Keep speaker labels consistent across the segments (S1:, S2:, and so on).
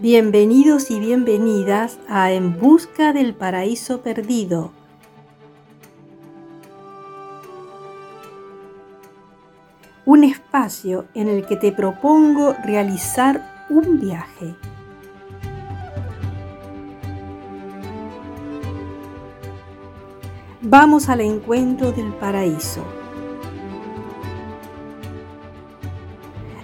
S1: Bienvenidos y bienvenidas a En Busca del Paraíso Perdido. Un espacio en el que te propongo realizar un viaje. Vamos al encuentro del paraíso.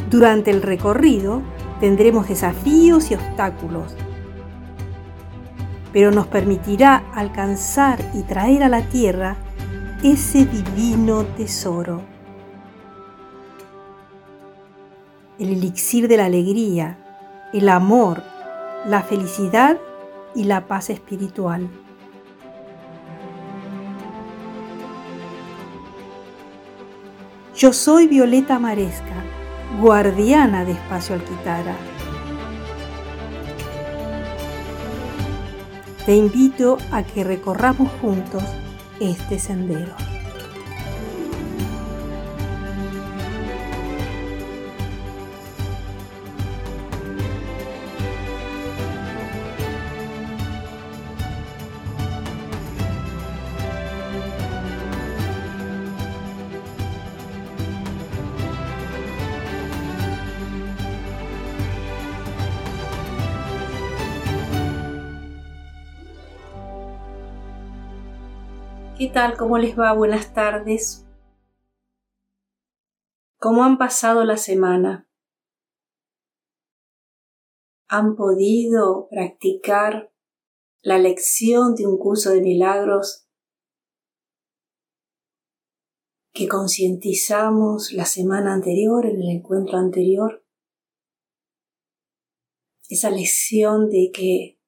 S1: Durante el recorrido tendremos desafíos y obstáculos, pero nos permitirá alcanzar y traer a la tierra ese divino tesoro. El elixir de la alegría, el amor, la felicidad y la paz espiritual. Yo soy Violeta Maresca guardiana de Espacio Alquitara. Te invito a que recorramos juntos este sendero. ¿Qué tal? ¿Cómo les va? Buenas tardes. ¿Cómo han pasado la semana? ¿Han podido practicar la lección de un curso de milagros que concientizamos la semana anterior, en el encuentro anterior? Esa lección de que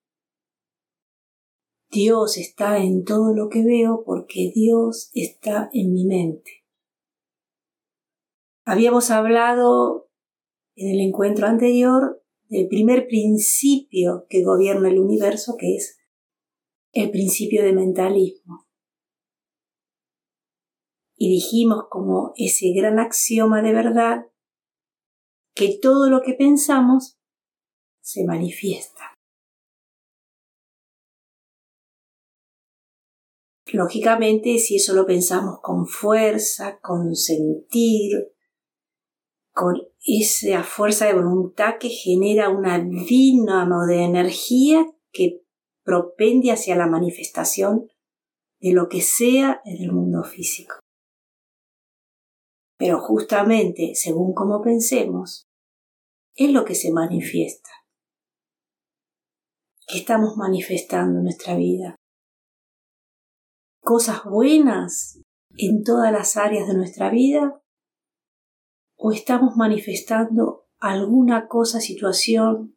S1: Dios está en todo lo que veo porque Dios está en mi mente. Habíamos hablado en el encuentro anterior del primer principio que gobierna el universo, que es el principio de mentalismo. Y dijimos como ese gran axioma de verdad que todo lo que pensamos se manifiesta. Lógicamente, si eso lo pensamos con fuerza, con sentir, con esa fuerza de voluntad que genera una dínamo de energía que propende hacia la manifestación de lo que sea en el mundo físico. Pero justamente, según como pensemos, es lo que se manifiesta. ¿Qué estamos manifestando en nuestra vida? Cosas buenas en todas las áreas de nuestra vida? ¿O estamos manifestando alguna cosa, situación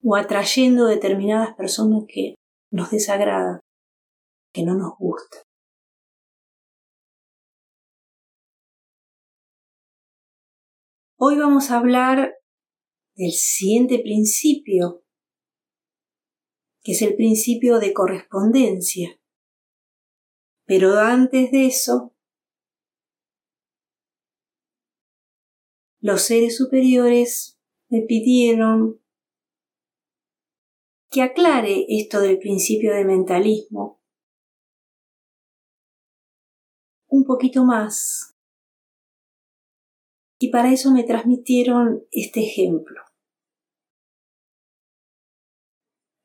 S1: o atrayendo determinadas personas que nos desagradan, que no nos gustan? Hoy vamos a hablar del siguiente principio, que es el principio de correspondencia. Pero antes de eso, los seres superiores me pidieron que aclare esto del principio de mentalismo un poquito más. Y para eso me transmitieron este ejemplo.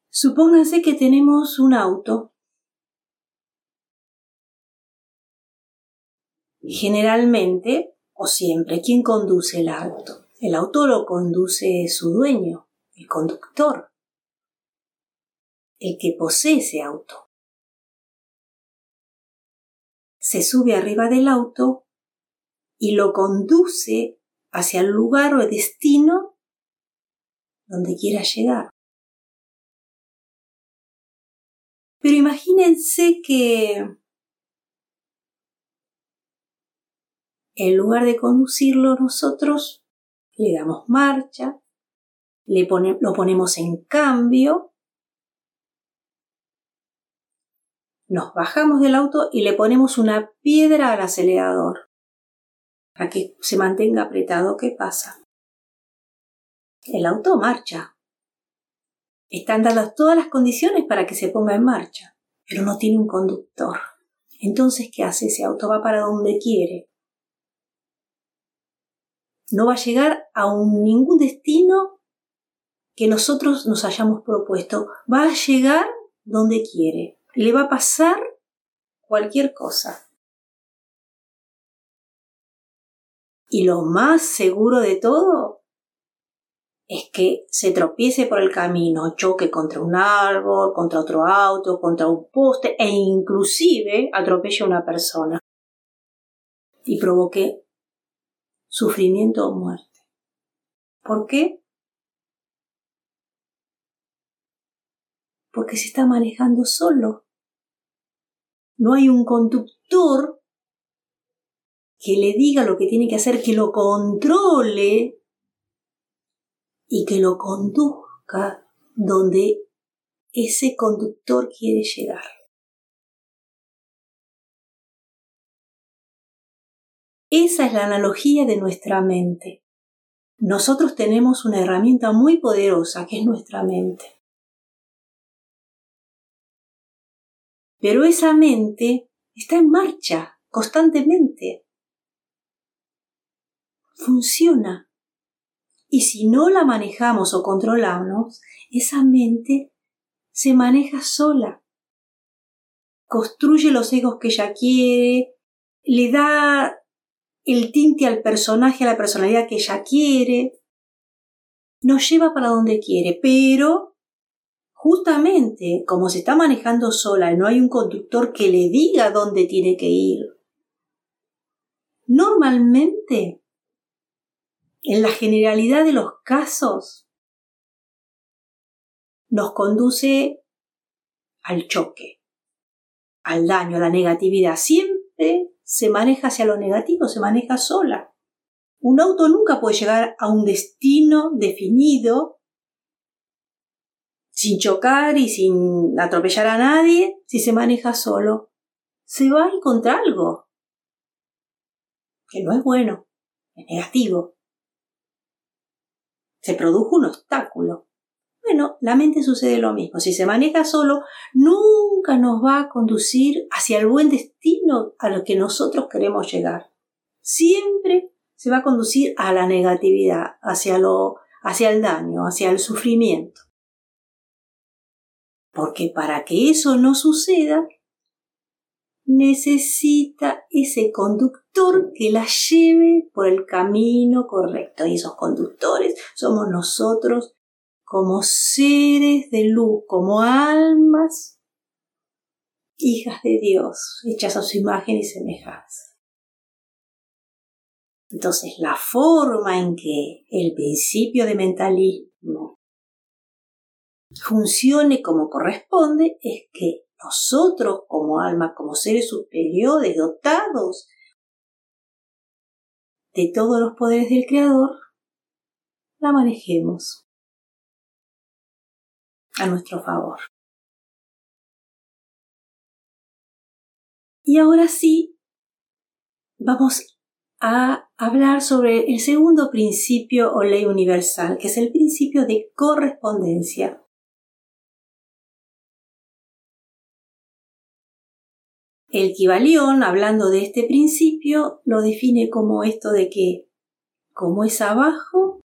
S1: Supónganse que tenemos un auto Generalmente, o siempre, ¿quién conduce el auto? El auto lo conduce su dueño, el conductor, el que posee ese auto. Se sube arriba del auto y lo conduce hacia el lugar o el destino donde quiera llegar. Pero imagínense que en lugar de conducirlo nosotros, le damos marcha, le lo ponemos en cambio, nos bajamos del auto y le ponemos una piedra al acelerador para que se mantenga apretado. ¿Qué pasa? El auto marcha, Están dadas todas las condiciones para que se ponga en marcha, pero no tiene un conductor. Entonces, ¿qué hace? Ese auto va para donde quiere. No va a llegar a ningún destino que nosotros nos hayamos propuesto. Va a llegar donde quiere. Le va a pasar cualquier cosa. Y lo más seguro de todo es que se tropiece por el camino, choque contra un árbol, contra otro auto, contra un poste e inclusive atropelle a una persona y provoque sufrimiento o muerte. ¿Por qué? Porque se está manejando solo. No hay un conductor que le diga lo que tiene que hacer, que lo controle y que lo conduzca donde ese conductor quiere llegar. Esa es la analogía de nuestra mente. Nosotros tenemos una herramienta muy poderosa que es nuestra mente. Pero esa mente está en marcha constantemente funciona. Y si no la manejamos o controlamos, esa mente se maneja sola. Construye los egos que ella quiere, le da el tinte al personaje, a la personalidad que ella quiere, nos lleva para donde quiere, pero justamente como se está manejando sola y no hay un conductor que le diga dónde tiene que ir, normalmente en la generalidad de los casos, nos conduce al choque, al daño, a la negatividad. Siempre se maneja hacia lo negativo, se maneja sola. Un auto nunca puede llegar a un destino definido sin chocar y sin atropellar a nadie si se maneja solo. Se va a ir contra algo que no es bueno, es negativo se produjo un obstáculo. Bueno, la mente sucede lo mismo. Si se maneja solo, nunca nos va a conducir hacia el buen destino a lo que nosotros queremos llegar. Siempre se va a conducir a la negatividad, hacia lo, hacia el daño, hacia el sufrimiento. Porque para que eso no suceda, necesita ese conductor que la lleve por el camino correcto. Y esos conductores somos nosotros como seres de luz, como almas, hijas de Dios, hechas a su imagen y semejanza. Entonces, la forma en que el principio de mentalismo funcione como corresponde es que nosotros como alma, como seres superiores, dotados de todos los poderes del Creador, la manejemos a nuestro favor. Y ahora sí, vamos a hablar sobre el segundo principio o ley universal, que es el principio de correspondencia. El Kibalión, hablando de este principio, lo define como esto de que como es abajo,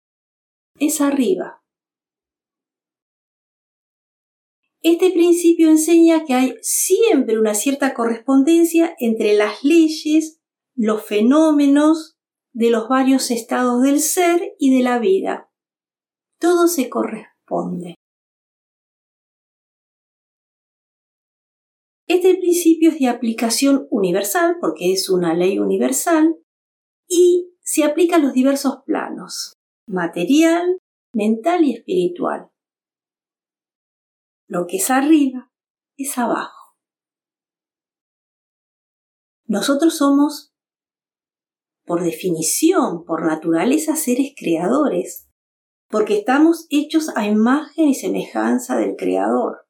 S1: es arriba. Este principio enseña que hay siempre una cierta correspondencia entre las leyes, los fenómenos de los varios estados del ser y de la vida. Todo se corresponde. Este principio es de aplicación universal porque es una ley universal y se aplica a los diversos planos, material, mental y espiritual. Lo que es arriba es abajo. Nosotros somos, por definición, por naturaleza, seres creadores, porque estamos hechos a imagen y semejanza del Creador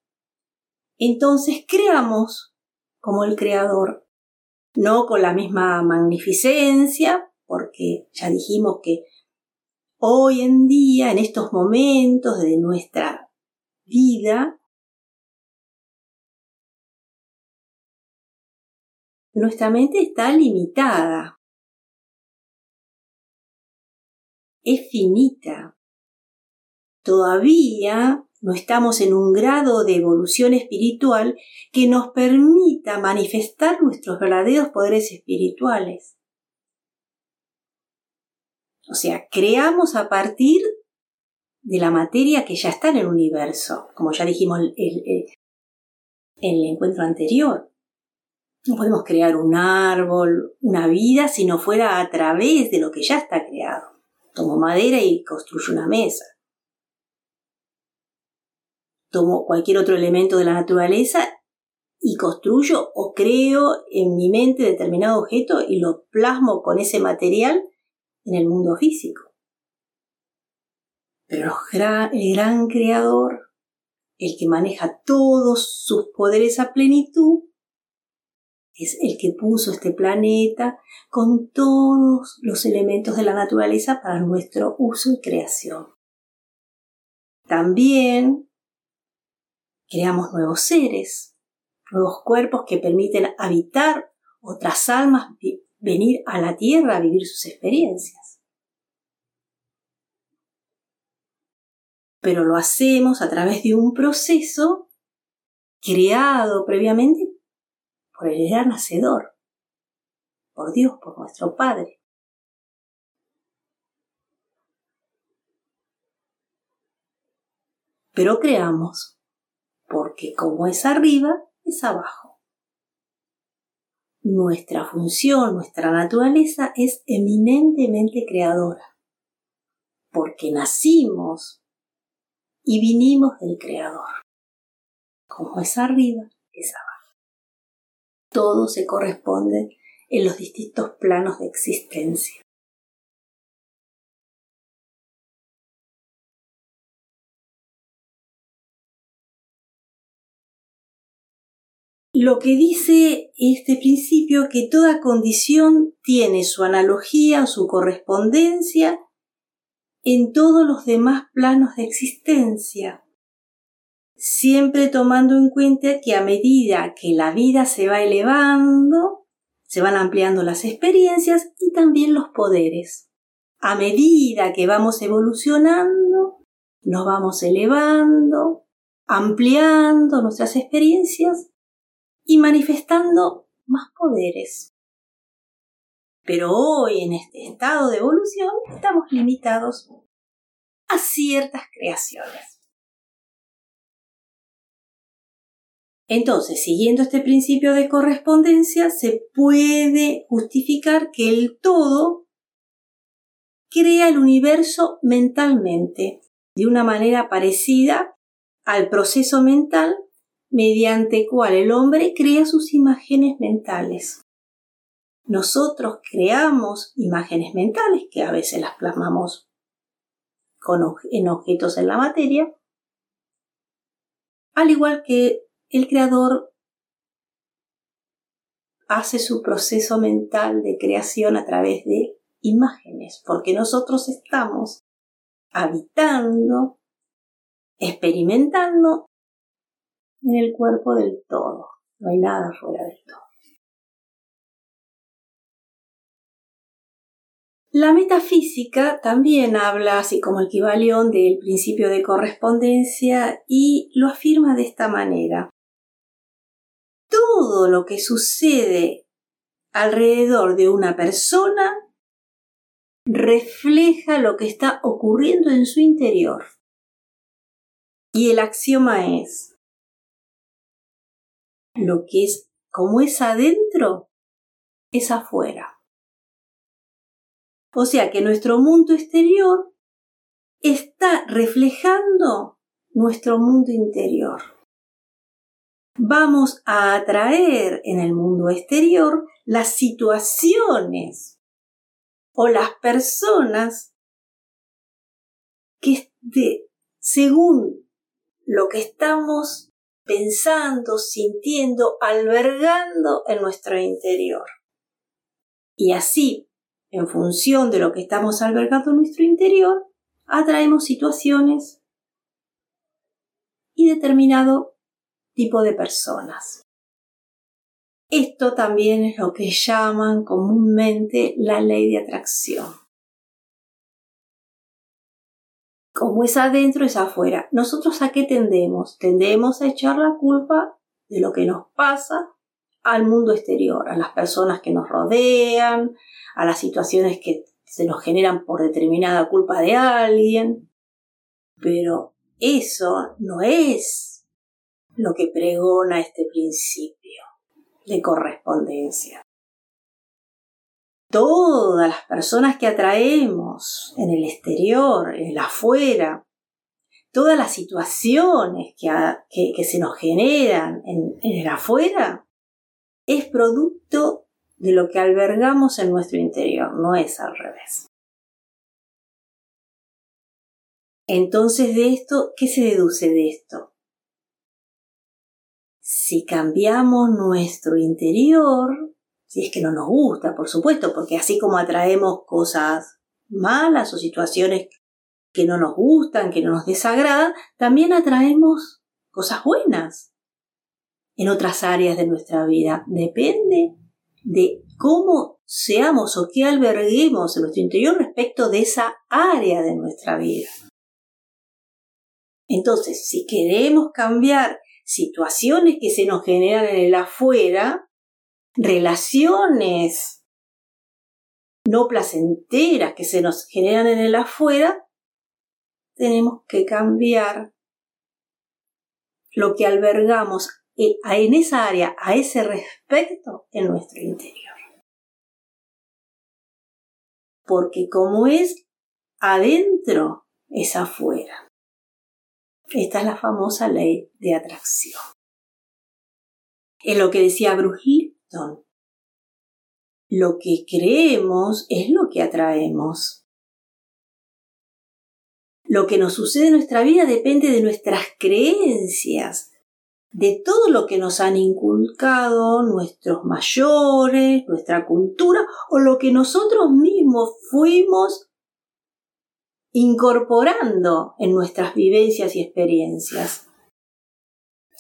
S1: entonces creamos como el creador, no con la misma magnificencia, porque ya dijimos que hoy en día, en estos momentos de nuestra vida, nuestra mente está limitada, es finita. Todavía no estamos en un grado de evolución espiritual que nos permita manifestar nuestros verdaderos poderes espirituales. O sea, creamos a partir de la materia que ya está en el universo, como ya dijimos en el encuentro anterior. No podemos crear un árbol, una vida, si no fuera a través de lo que ya está creado. Tomo madera y construyo una mesa. Tomo cualquier otro elemento de la naturaleza y construyo o creo en mi mente determinado objeto y lo plasmo con ese material en el mundo físico. Pero el gran creador, el que maneja todos sus poderes a plenitud, es el que puso este planeta con todos los elementos de la naturaleza para nuestro uso y creación. También creamos nuevos seres, nuevos cuerpos que permiten habitar otras almas, venir a la Tierra a vivir sus experiencias. Pero lo hacemos a través de un proceso creado previamente por el gran Hacedor, por Dios, por nuestro Padre. Pero creamos, porque como es arriba, es abajo. Nuestra función, nuestra naturaleza es eminentemente creadora, porque nacimos y vinimos del Creador. Como es arriba, es abajo todo se corresponde en los distintos planos de existencia. Lo que dice este principio que toda condición tiene su analogía o su correspondencia en todos los demás planos de existencia siempre tomando en cuenta que a medida que la vida se va elevando, se van ampliando las experiencias y también los poderes. A medida que vamos evolucionando, nos vamos elevando, ampliando nuestras experiencias y manifestando más poderes. Pero hoy, en este estado de evolución, estamos limitados a ciertas creaciones. Entonces, siguiendo este principio de correspondencia, se puede justificar que el todo crea el universo mentalmente, de una manera parecida al proceso mental mediante cual el hombre crea sus imágenes mentales. Nosotros creamos imágenes mentales que a veces las plasmamos en objetos en la materia, al igual que el creador hace su proceso mental de creación a través de imágenes, porque nosotros estamos habitando, experimentando en el cuerpo del todo. No hay nada fuera del todo. La metafísica también habla, así como el Kibalión, del principio de correspondencia y lo afirma de esta manera todo lo que sucede alrededor de una persona refleja lo que está ocurriendo en su interior. Y el axioma es, lo que es como es adentro, es afuera. O sea que nuestro mundo exterior está reflejando nuestro mundo interior vamos a atraer en el mundo exterior las situaciones o las personas que según lo que estamos pensando, sintiendo, albergando en nuestro interior. Y así, en función de lo que estamos albergando en nuestro interior, atraemos situaciones y determinado tipo de personas. Esto también es lo que llaman comúnmente la ley de atracción. Como es adentro, es afuera. ¿Nosotros a qué tendemos? Tendemos a echar la culpa de lo que nos pasa al mundo exterior, a las personas que nos rodean, a las situaciones que se nos generan por determinada culpa de alguien. Pero eso no es lo que pregona este principio de correspondencia. Todas las personas que atraemos en el exterior, en el afuera, todas las situaciones que, se nos generan en, en el afuera, es producto de lo que albergamos en nuestro interior, no es al revés. Entonces, de esto, ¿qué se deduce de esto? Si cambiamos nuestro interior, si es que no nos gusta, por supuesto, porque así como atraemos cosas malas o situaciones que no nos gustan, que no nos desagradan, también atraemos cosas buenas en otras áreas de nuestra vida. Depende de cómo seamos o qué alberguemos en nuestro interior respecto de esa área de nuestra vida. Entonces, si queremos cambiar situaciones que se nos generan en el afuera, relaciones no placenteras que se nos generan en el afuera, tenemos que cambiar lo que albergamos en esa área, a ese respecto en nuestro interior. Porque como es adentro, es afuera. Esta es la famosa ley de atracción. Es lo que decía Bruce. Lo que creemos es lo que atraemos. Lo que nos sucede en nuestra vida depende de nuestras creencias, de todo lo que nos han inculcado nuestros mayores, nuestra cultura o lo que nosotros mismos fuimos incorporando en nuestras vivencias y experiencias.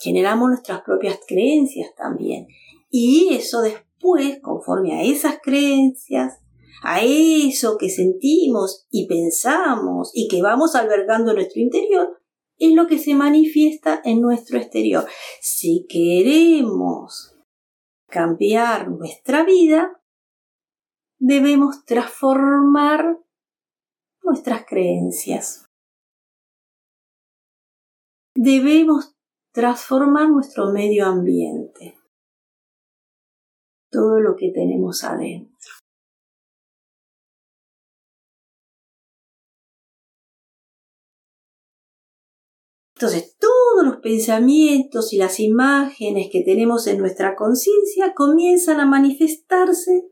S1: Generamos nuestras propias creencias también. Y eso después, conforme a esas creencias, a eso que sentimos y pensamos y que vamos albergando en nuestro interior, es lo que se manifiesta en nuestro exterior. Si queremos cambiar nuestra vida, debemos transformar nuestras creencias. Debemos transformar nuestro medio ambiente, todo lo que tenemos adentro. Entonces, todos los pensamientos y las imágenes que tenemos en nuestra conciencia comienzan a manifestarse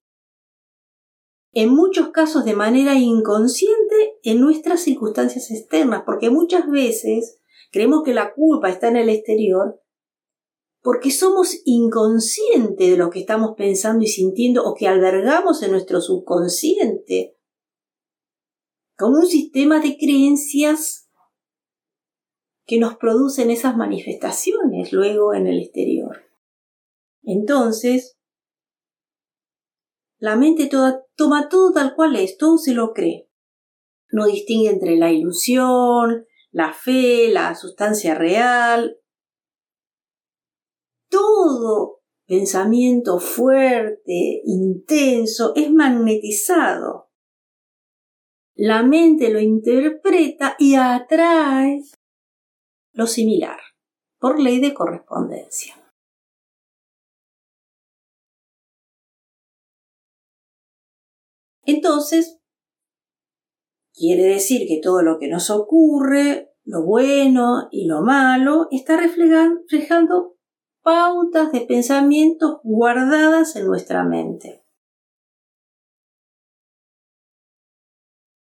S1: en muchos casos de manera inconsciente en nuestras circunstancias externas, porque muchas veces creemos que la culpa está en el exterior porque somos inconscientes de lo que estamos pensando y sintiendo o que albergamos en nuestro subconsciente con un sistema de creencias que nos producen esas manifestaciones luego en el exterior. Entonces, la mente toda, toma todo tal cual es, todo se lo cree. No distingue entre la ilusión, la fe, la sustancia real. Todo pensamiento fuerte, intenso, es magnetizado. La mente lo interpreta y atrae lo similar, por ley de correspondencia. Entonces, quiere decir que todo lo que nos ocurre, lo bueno y lo malo, está reflejando pautas de pensamientos guardadas en nuestra mente.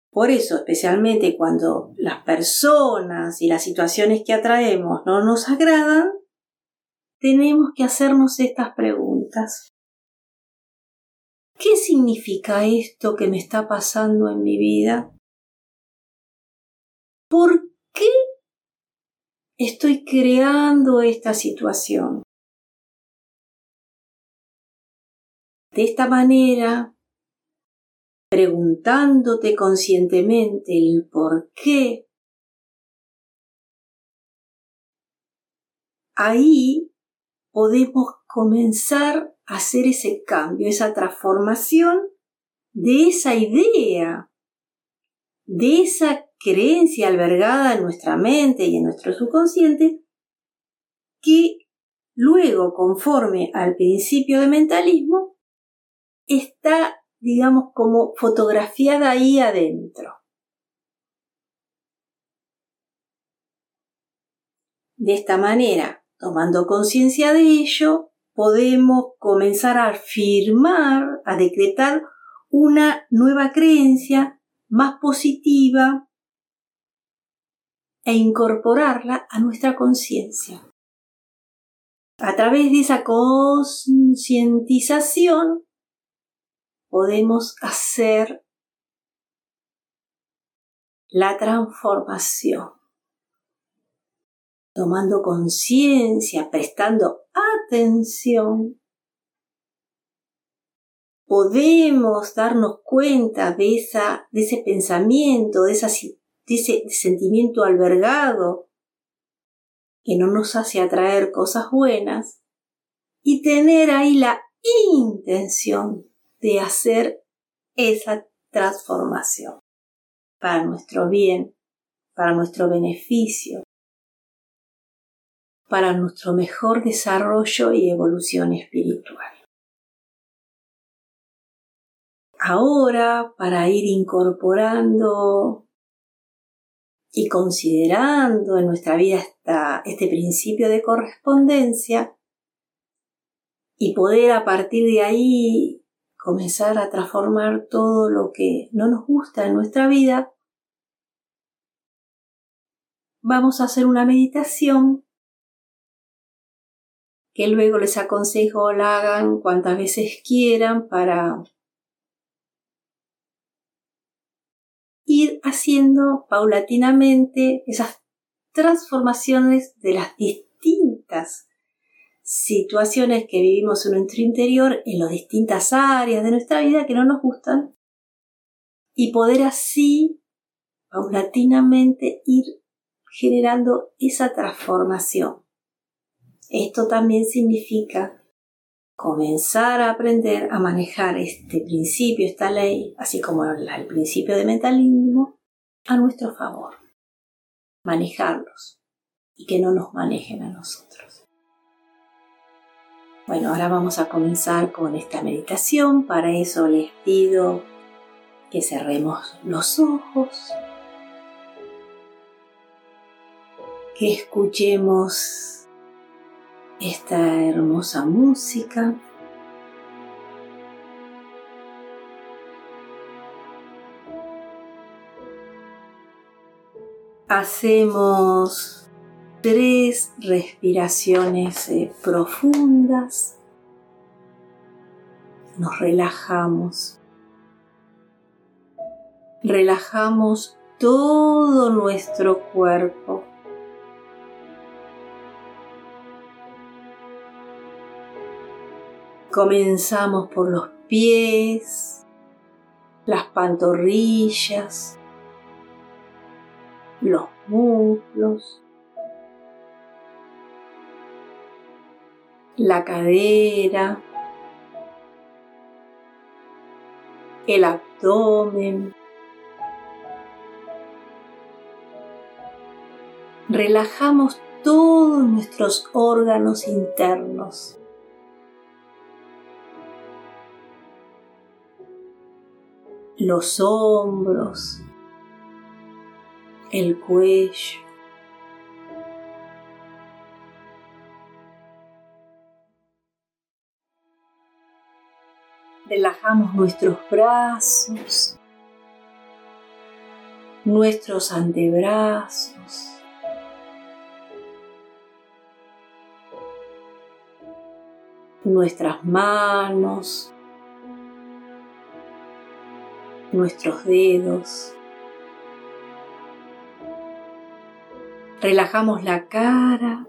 S1: Por eso, especialmente cuando las personas y las situaciones que atraemos no nos agradan, tenemos que hacernos estas preguntas. ¿Qué significa esto que me está pasando en mi vida? ¿Por qué estoy creando esta situación. De esta manera, preguntándote conscientemente el por qué, ahí podemos comenzar hacer ese cambio, esa transformación de esa idea, de esa creencia albergada en nuestra mente y en nuestro subconsciente, que luego, conforme al principio de mentalismo, está, digamos, como fotografiada ahí adentro. De esta manera, tomando conciencia de ello, podemos comenzar a afirmar, a decretar una nueva creencia más positiva e incorporarla a nuestra conciencia. A través de esa concientización podemos hacer la transformación, tomando conciencia, prestando atención podemos darnos cuenta de, esa, de ese pensamiento, de, de ese sentimiento albergado que no nos hace atraer cosas buenas y tener ahí la intención de hacer esa transformación para nuestro bien, para nuestro beneficio, para nuestro mejor desarrollo y evolución espiritual. ahora para ir incorporando y considerando en nuestra vida este principio de correspondencia y poder a partir de ahí comenzar a transformar todo lo que no nos gusta en nuestra vida, vamos a hacer una meditación que luego les aconsejo la hagan cuantas veces quieran para ir haciendo paulatinamente esas transformaciones de las distintas situaciones que vivimos en nuestro interior, en las distintas áreas de nuestra vida que no nos gustan, y poder así paulatinamente ir generando esa transformación. Esto también significa comenzar a aprender a manejar este principio, esta ley, así como el principio de mentalismo, a nuestro favor. Manejarlos y que no nos manejen a nosotros. Bueno, ahora vamos a comenzar con esta meditación. Para eso les pido que cerremos los ojos, que escuchemos esta hermosa música. Hacemos tres respiraciones eh, profundas. Nos relajamos. Relajamos todo nuestro cuerpo. Comenzamos por los pies, las pantorrillas, los muslos, la cadera, el abdomen. Relajamos todos nuestros órganos internos. Los hombros, el cuello. Relajamos nuestros brazos, nuestros antebrazos. nuestras manos, nuestros dedos, Relajamos la cara,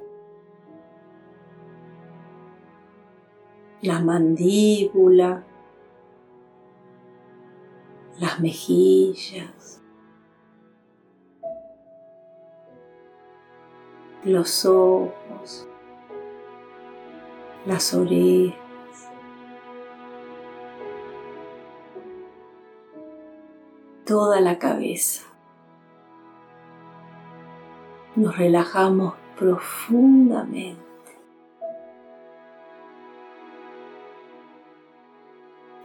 S1: la mandíbula, las mejillas, los ojos, las orejas. Toda la cabeza. Nos relajamos profundamente.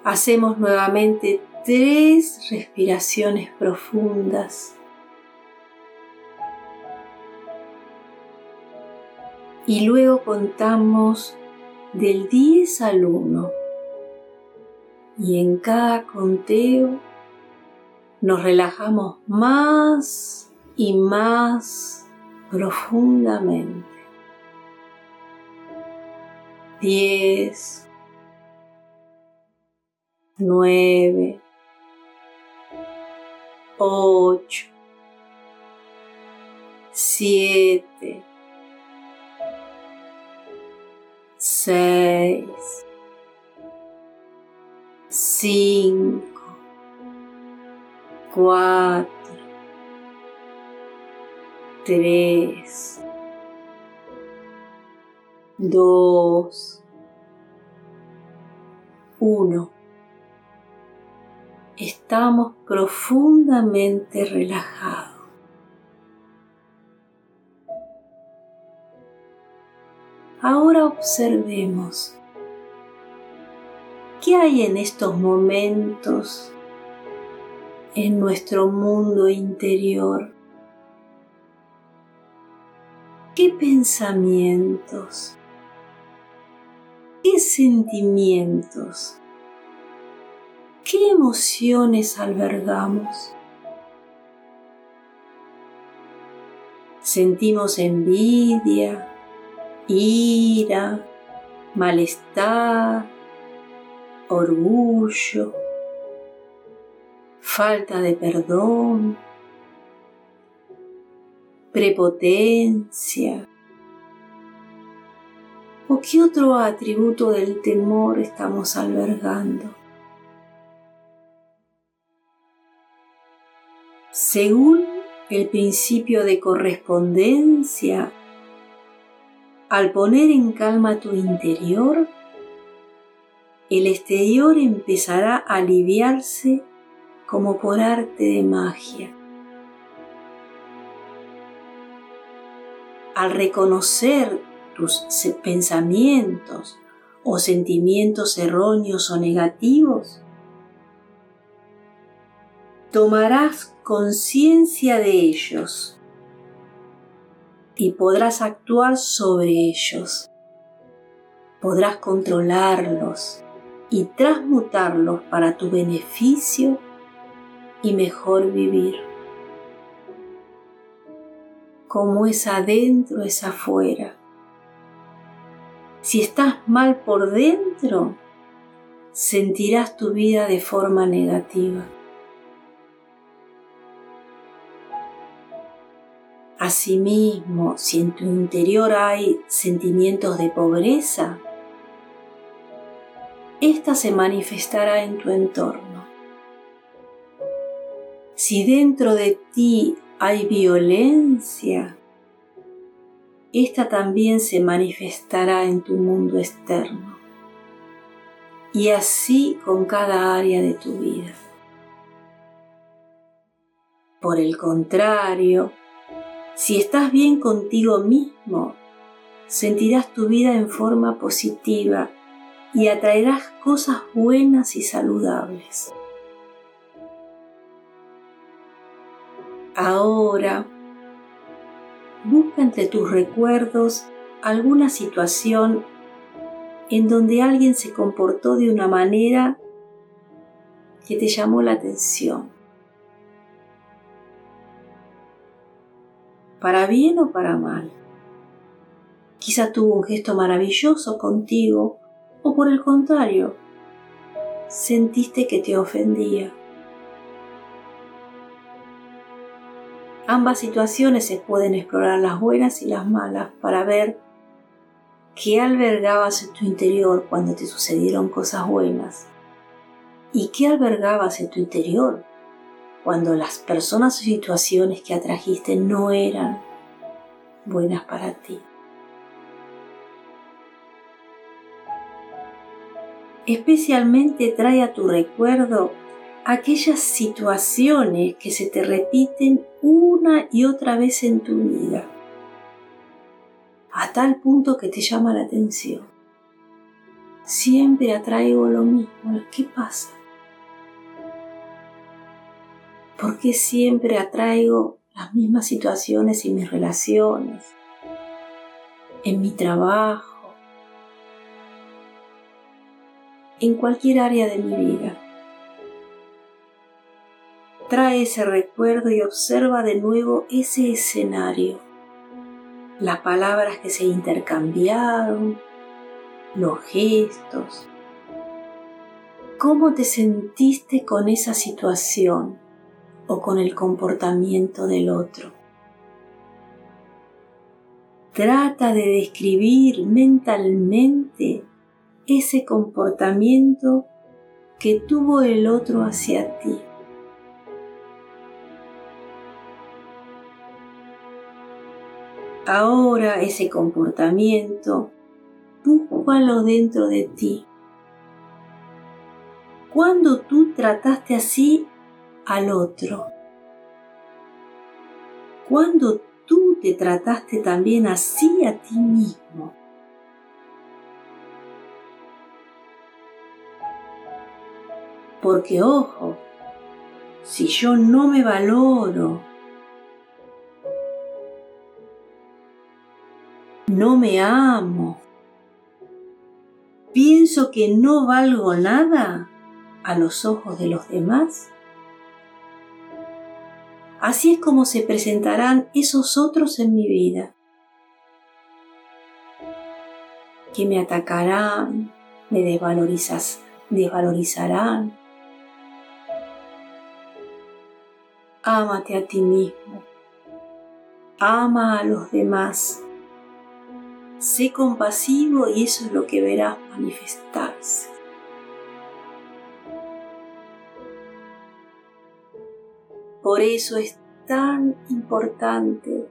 S1: Hacemos nuevamente tres respiraciones profundas. Y luego contamos del 10 al 1. Y en cada conteo nos relajamos más y más profundamente. 10, 9, 8, 7, 6, 5, cuatro, tres, dos, uno. Estamos profundamente relajados. Ahora observemos qué hay en estos momentos en nuestro mundo interior. ¿Qué pensamientos? ¿Qué sentimientos? ¿Qué emociones albergamos? Sentimos envidia, ira, malestar, orgullo, falta de perdón, prepotencia. ¿O qué otro atributo del temor estamos albergando? Según el principio de correspondencia, al poner en calma tu interior, el exterior empezará a aliviarse como por arte de magia. Al reconocer tus pensamientos o sentimientos erróneos o negativos, tomarás conciencia de ellos y podrás actuar sobre ellos. Podrás controlarlos y transmutarlos para tu beneficio y mejor vivir. Como es adentro es afuera. Si estás mal por dentro, sentirás tu vida de forma negativa. Asimismo, si en tu interior hay sentimientos de pobreza, esta se manifestará en tu entorno. Si dentro de ti hay violencia, esta también se manifestará en tu mundo externo. Y así con cada área de tu vida. Por el contrario, si estás bien contigo mismo, sentirás tu vida en forma positiva y atraerás cosas buenas y saludables. Ahora, busca entre tus recuerdos alguna situación en donde alguien se comportó de una manera que te llamó la atención. Para bien o para mal. Quizá tuvo un gesto maravilloso contigo o por el contrario, sentiste que te ofendía. Ambas situaciones se pueden explorar las buenas y las malas para ver qué albergabas en tu interior cuando te sucedieron cosas buenas y qué albergabas en tu interior cuando las personas o situaciones que atrajiste no eran buenas para ti. Especialmente trae a tu recuerdo aquellas situaciones que se te repiten una y otra vez en tu vida, a tal punto que te llama la atención. Siempre atraigo lo mismo. ¿Qué pasa? ¿Por qué siempre atraigo las mismas situaciones y mis relaciones? En mi trabajo, en cualquier área de mi vida. Trae ese recuerdo y observa de nuevo ese escenario, las palabras que se intercambiaron, los gestos. ¿Cómo te sentiste con esa situación? o con el comportamiento del otro. Trata de describir mentalmente ese comportamiento que tuvo el otro hacia ti. Ahora ese comportamiento, búscalo dentro de ti. Cuando tú trataste así al otro. Cuando tú te trataste también así a ti mismo. Porque ojo, si yo no me valoro, no me amo, pienso que no valgo nada a los ojos de los demás, Así es como se presentarán esos otros en mi vida, que me atacarán, me desvalorizas, desvalorizarán. Ámate a ti mismo, ama a los demás, sé compasivo y eso es lo que verás manifestarse. Por eso es tan importante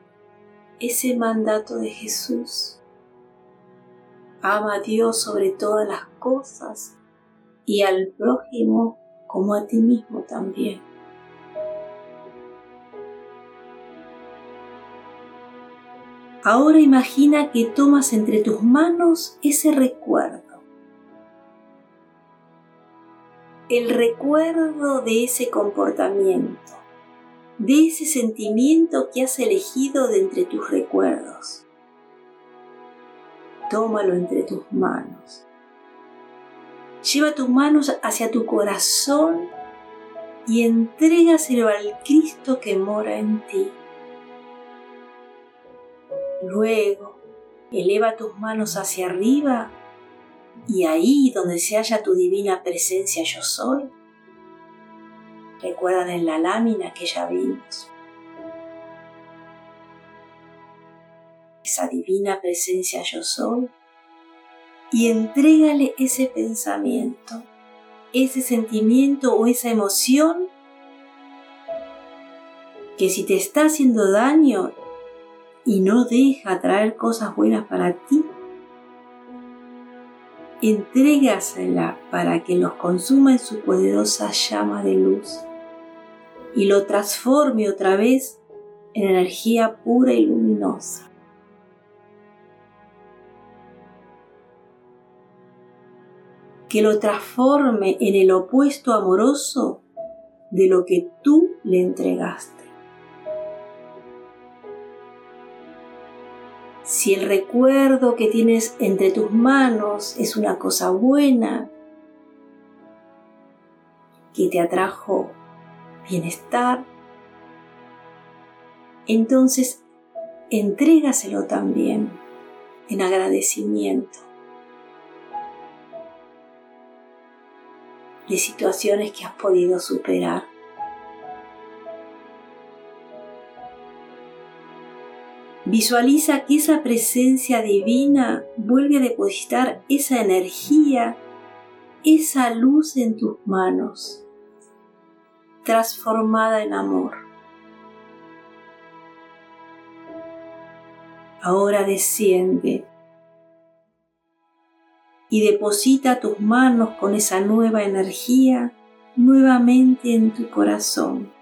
S1: ese mandato de Jesús. Ama a Dios sobre todas las cosas y al prójimo como a ti mismo también. Ahora imagina que tomas entre tus manos ese recuerdo. El recuerdo de ese comportamiento de ese sentimiento que has elegido de entre tus recuerdos. Tómalo entre tus manos. Lleva tus manos hacia tu corazón y entrégaselo al Cristo que mora en ti. Luego, eleva tus manos hacia arriba y ahí donde se halla tu divina presencia yo soy, recuerdan en la lámina que ya vimos. Esa divina presencia yo soy y entrégale ese pensamiento, ese sentimiento o esa emoción que si te está haciendo daño y no deja traer cosas buenas para ti, entrégasela para que los consuma en su poderosa llama de luz y lo transforme otra vez en energía pura y luminosa. Que lo transforme en el opuesto amoroso de lo que tú le entregaste. Si el recuerdo que tienes entre tus manos es una cosa buena, que te atrajo bienestar, entonces entrégaselo también en agradecimiento de situaciones que has podido superar. Visualiza que esa presencia divina vuelve a depositar esa energía, esa luz en tus manos, transformada en amor. Ahora desciende y deposita tus manos con esa nueva energía nuevamente en tu corazón.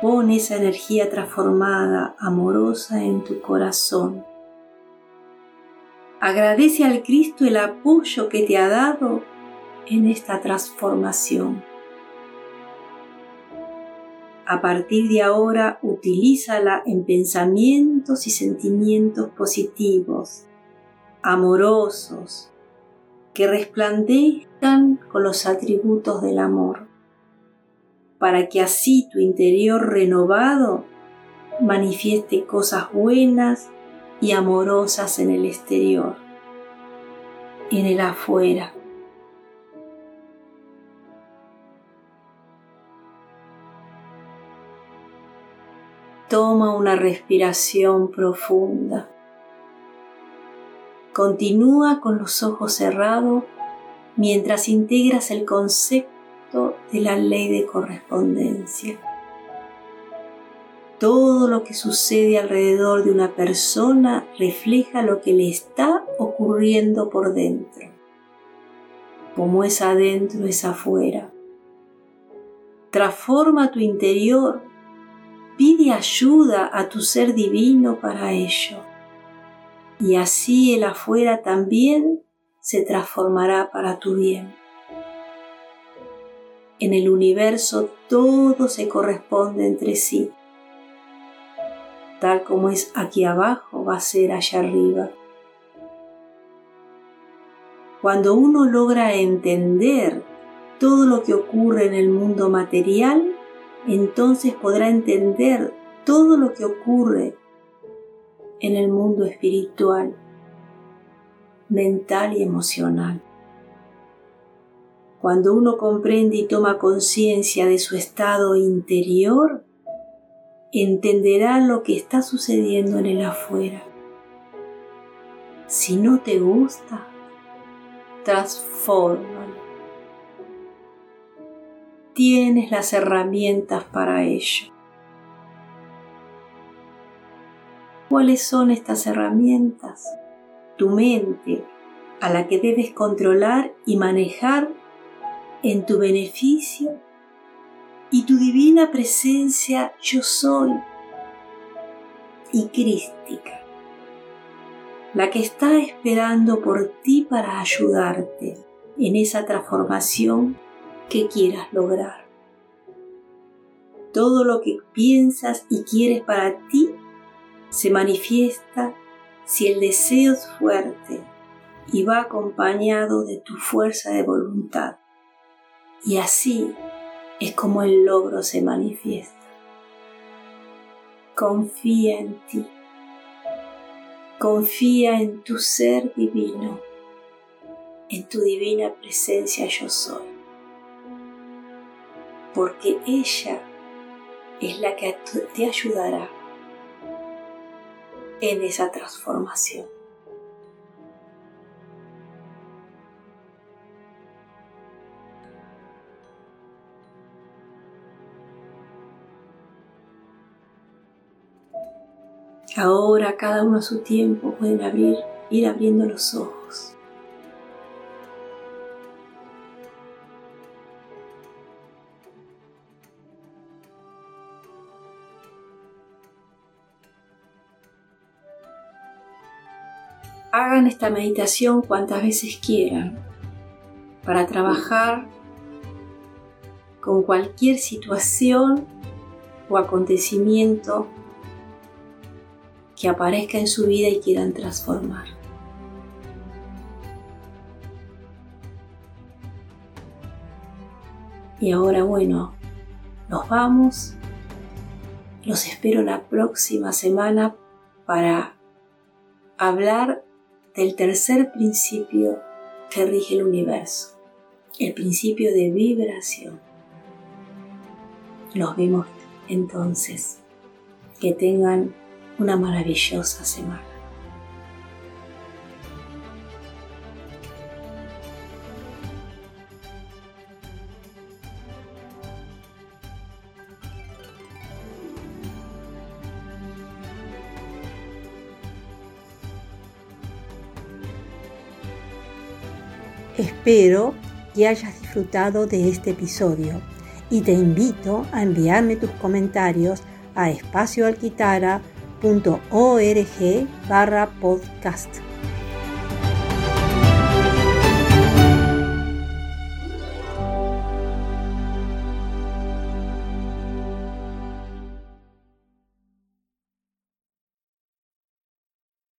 S1: Pon esa energía transformada, amorosa en tu corazón. Agradece al Cristo el apoyo que te ha dado en esta transformación. A partir de ahora, utilízala en pensamientos y sentimientos positivos, amorosos, que resplandezcan con los atributos del amor para que así tu interior renovado manifieste cosas buenas y amorosas en el exterior, en el afuera. Toma una respiración profunda. Continúa con los ojos cerrados mientras integras el concepto de la ley de correspondencia. Todo lo que sucede alrededor de una persona refleja lo que le está ocurriendo por dentro. Como es adentro es afuera. Transforma tu interior. Pide ayuda a tu ser divino para ello. Y así el afuera también se transformará para tu bien. En el universo todo se corresponde entre sí. Tal como es aquí abajo va a ser allá arriba. Cuando uno logra entender todo lo que ocurre en el mundo material, entonces podrá entender todo lo que ocurre en el mundo espiritual, mental y emocional. Cuando uno comprende y toma conciencia de su estado interior, entenderá lo que está sucediendo en el afuera. Si no te gusta, transfórmalo. Tienes las herramientas para ello. ¿Cuáles son estas herramientas? Tu mente, a la que debes controlar y manejar en tu beneficio y tu divina presencia yo soy y crística, la que está esperando por ti para ayudarte en esa transformación que quieras lograr. Todo lo que piensas y quieres para ti se manifiesta si el deseo es fuerte y va acompañado de tu fuerza de voluntad. Y así es como el logro se manifiesta. Confía en ti. Confía en tu ser divino, en tu divina presencia yo soy. Porque ella es la que te ayudará en esa transformación. Ahora cada uno a su tiempo pueden abrir, ir abriendo los ojos. Hagan esta meditación cuantas veces quieran para trabajar con cualquier situación o acontecimiento que aparezca en su vida y quieran transformar. Y ahora bueno, nos vamos. Los espero la próxima semana para hablar del tercer principio que rige el universo, el principio de vibración. Nos vemos entonces. Que tengan una maravillosa semana. Espero que hayas disfrutado de este episodio y te invito a enviarme tus comentarios a espacioalquitara.org barra podcast.